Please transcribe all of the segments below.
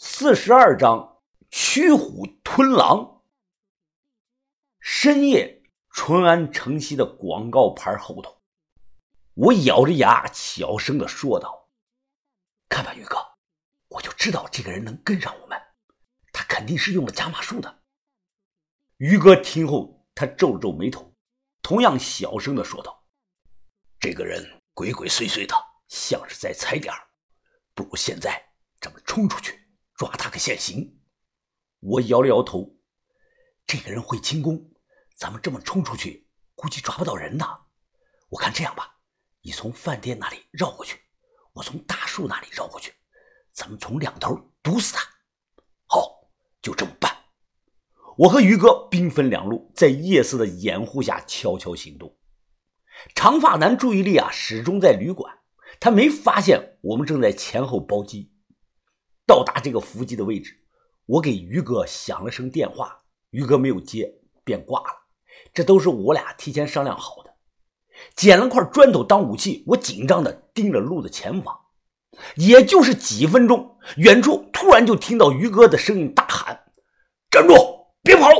四十二章驱虎吞狼。深夜，淳安城西的广告牌后头，我咬着牙小声的说道：“看吧，于哥，我就知道这个人能跟上我们，他肯定是用了加码术的。”于哥听后，他皱了皱眉头，同样小声的说道：“这个人鬼鬼祟祟的，像是在踩点不如现在咱们冲出去抓他个现行。”我摇了摇头：“这个人会轻功，咱们这么冲出去，估计抓不到人呐。我看这样吧，你从饭店那里绕过去，我从大树那里绕过去，咱们从两头堵死他。好，就这么办。”我和于哥兵分两路，在夜色的掩护下悄悄行动。长发男注意力啊始终在旅馆，他没发现我们正在前后包机。到达这个伏击的位置，我给于哥响了声电话，于哥没有接，便挂了。这都是我俩提前商量好的。捡了块砖头当武器，我紧张的盯着路的前方。也就是几分钟，远处突然就听到于哥的声音大喊：“站住！”别跑！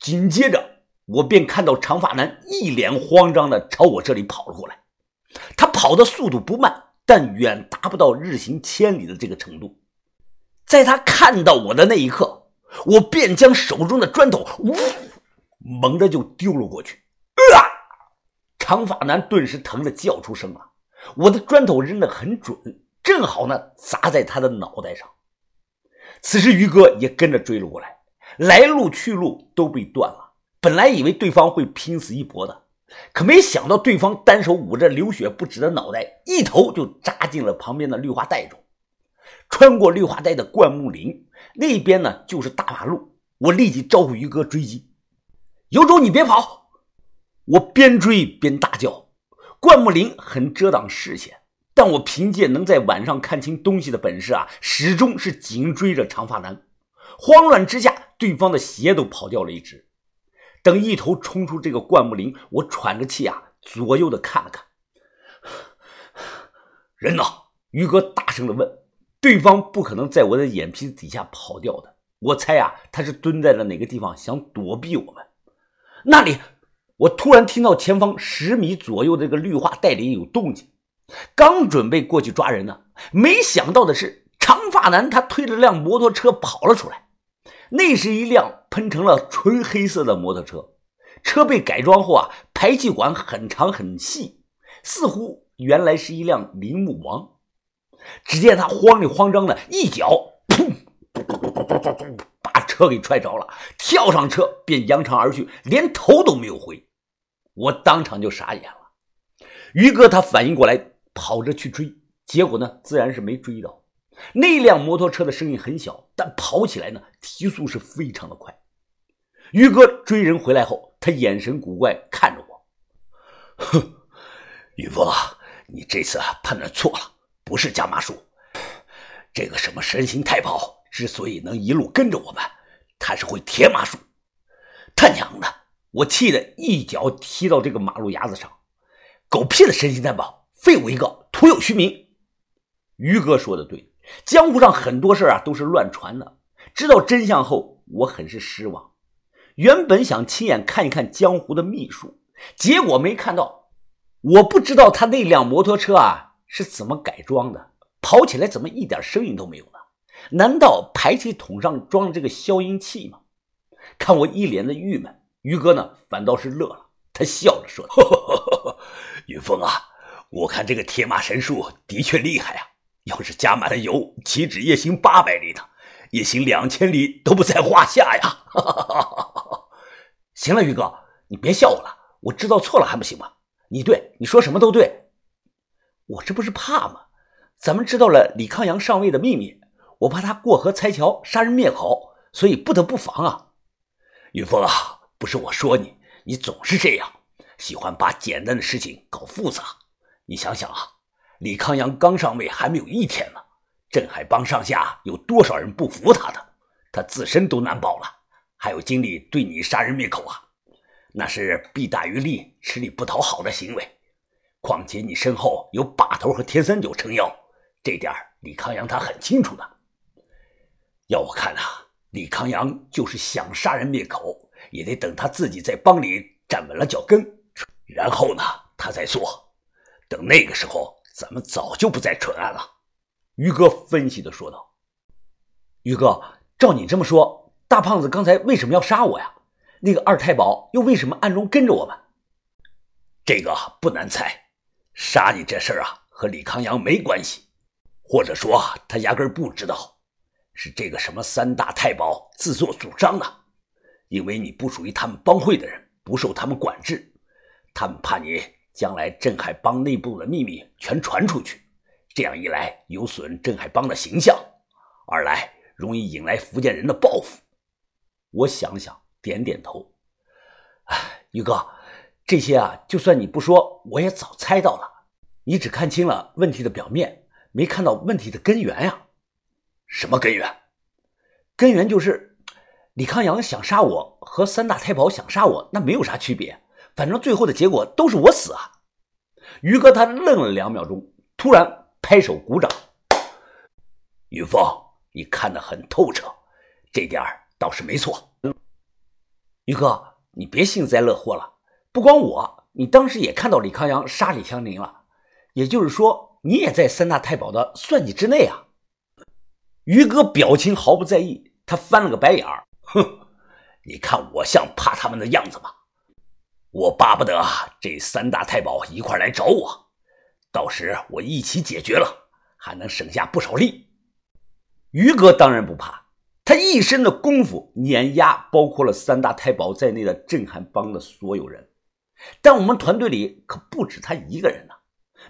紧接着，我便看到长发男一脸慌张的朝我这里跑了过来。他跑的速度不慢，但远达不到日行千里的这个程度。在他看到我的那一刻，我便将手中的砖头呜猛地就丢了过去。啊！长发男顿时疼得叫出声了。我的砖头扔得很准，正好呢砸在他的脑袋上。此时，于哥也跟着追了过来。来路去路都被断了，本来以为对方会拼死一搏的，可没想到对方单手捂着流血不止的脑袋，一头就扎进了旁边的绿化带中。穿过绿化带的灌木林那边呢，就是大马路。我立即招呼于哥追击，有种你别跑！我边追边大叫。灌木林很遮挡视线，但我凭借能在晚上看清东西的本事啊，始终是紧追着长发男。慌乱之下。对方的鞋都跑掉了一只。等一头冲出这个灌木林，我喘着气啊，左右的看了看，人呢？于哥大声的问。对方不可能在我的眼皮子底下跑掉的，我猜啊，他是蹲在了哪个地方，想躲避我们。那里，我突然听到前方十米左右的这个绿化带里有动静，刚准备过去抓人呢，没想到的是，长发男他推着辆摩托车跑了出来。那是一辆喷成了纯黑色的摩托车，车被改装后啊，排气管很长很细，似乎原来是一辆铃木王。只见他慌里慌张的一脚，砰，把车给踹着了，跳上车便扬长而去，连头都没有回。我当场就傻眼了。于哥他反应过来，跑着去追，结果呢，自然是没追到。那辆摩托车的声音很小，但跑起来呢，提速是非常的快。于哥追人回来后，他眼神古怪看着我，哼，于峰啊，你这次判断错了，不是加马术。这个什么神行太保之所以能一路跟着我们，他是会铁马术。他娘的！我气得一脚踢到这个马路牙子上。狗屁的神行太保，废物一个，徒有虚名。于哥说的对。江湖上很多事啊都是乱传的。知道真相后，我很是失望。原本想亲眼看一看江湖的秘术，结果没看到。我不知道他那辆摩托车啊是怎么改装的，跑起来怎么一点声音都没有呢？难道排气筒上装了这个消音器吗？看我一脸的郁闷，于哥呢反倒是乐了，他笑着说道：“ 云峰啊，我看这个铁马神术的确厉害啊。”要是加满了油，岂止夜行八百里呢？夜行两千里都不在话下呀！行了，于哥，你别笑我了，我知道错了还不行吗？你对，你说什么都对。我这不是怕吗？咱们知道了李康阳上位的秘密，我怕他过河拆桥、杀人灭口，所以不得不防啊。云峰啊，不是我说你，你总是这样，喜欢把简单的事情搞复杂。你想想啊。李康阳刚上位还没有一天呢，镇海帮上下有多少人不服他的？他自身都难保了，还有精力对你杀人灭口啊？那是弊大于利、吃力不讨好的行为。况且你身后有把头和田三九撑腰，这点李康阳他很清楚的。要我看啊，李康阳就是想杀人灭口，也得等他自己在帮里站稳了脚跟，然后呢，他再做。等那个时候，咱们早就不再纯案了。”于哥分析的说道。“于哥，照你这么说，大胖子刚才为什么要杀我呀？那个二太保又为什么暗中跟着我们？”这个不难猜，杀你这事儿啊，和李康阳没关系，或者说他压根不知道，是这个什么三大太保自作主张的，因为你不属于他们帮会的人，不受他们管制，他们怕你将来镇海帮内部的秘密全传出去，这样一来有损镇海帮的形象，二来容易引来福建人的报复。我想想，点点头，哎，于哥。这些啊，就算你不说，我也早猜到了。你只看清了问题的表面，没看到问题的根源呀。什么根源？根源就是李康阳想杀我和三大太保想杀我，那没有啥区别。反正最后的结果都是我死啊。于哥他愣了两秒钟，突然拍手鼓掌。于峰，你看得很透彻，这点倒是没错。于哥，你别幸灾乐祸了。不光我，你当时也看到李康阳杀李香林了，也就是说，你也在三大太保的算计之内啊。于哥表情毫不在意，他翻了个白眼儿，哼，你看我像怕他们的样子吗？我巴不得这三大太保一块来找我，到时我一起解决了，还能省下不少力。于哥当然不怕，他一身的功夫碾压包括了三大太保在内的镇海帮的所有人。但我们团队里可不止他一个人呢，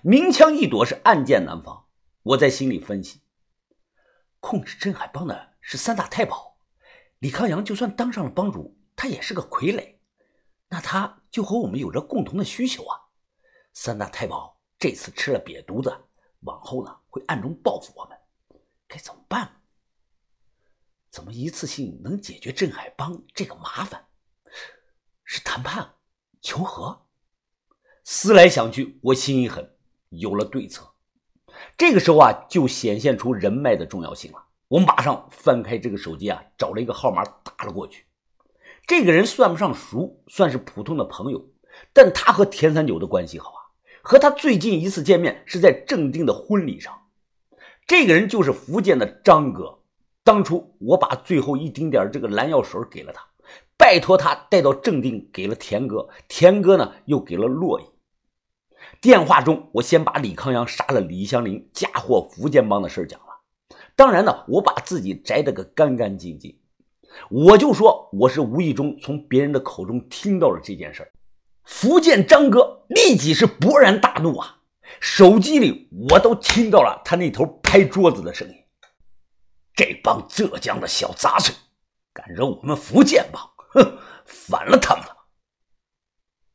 明枪易躲是暗箭难防。我在心里分析，控制镇海帮的是三大太保，李康阳就算当上了帮主，他也是个傀儡，那他就和我们有着共同的需求啊。三大太保这次吃了瘪犊子，往后呢会暗中报复我们，该怎么办？怎么一次性能解决镇海帮这个麻烦？是谈判？求和，思来想去，我心一狠，有了对策。这个时候啊，就显现出人脉的重要性了。我马上翻开这个手机啊，找了一个号码打了过去。这个人算不上熟，算是普通的朋友，但他和田三九的关系好啊。和他最近一次见面是在郑定的婚礼上。这个人就是福建的张哥。当初我把最后一丁点这个蓝药水给了他。拜托他带到正定，给了田哥，田哥呢又给了洛邑。电话中，我先把李康阳杀了李香林、嫁祸福建帮的事讲了。当然呢，我把自己摘得个干干净净。我就说我是无意中从别人的口中听到了这件事福建张哥立即是勃然大怒啊！手机里我都听到了他那头拍桌子的声音。这帮浙江的小杂碎，敢惹我们福建帮！哼，反了他们了！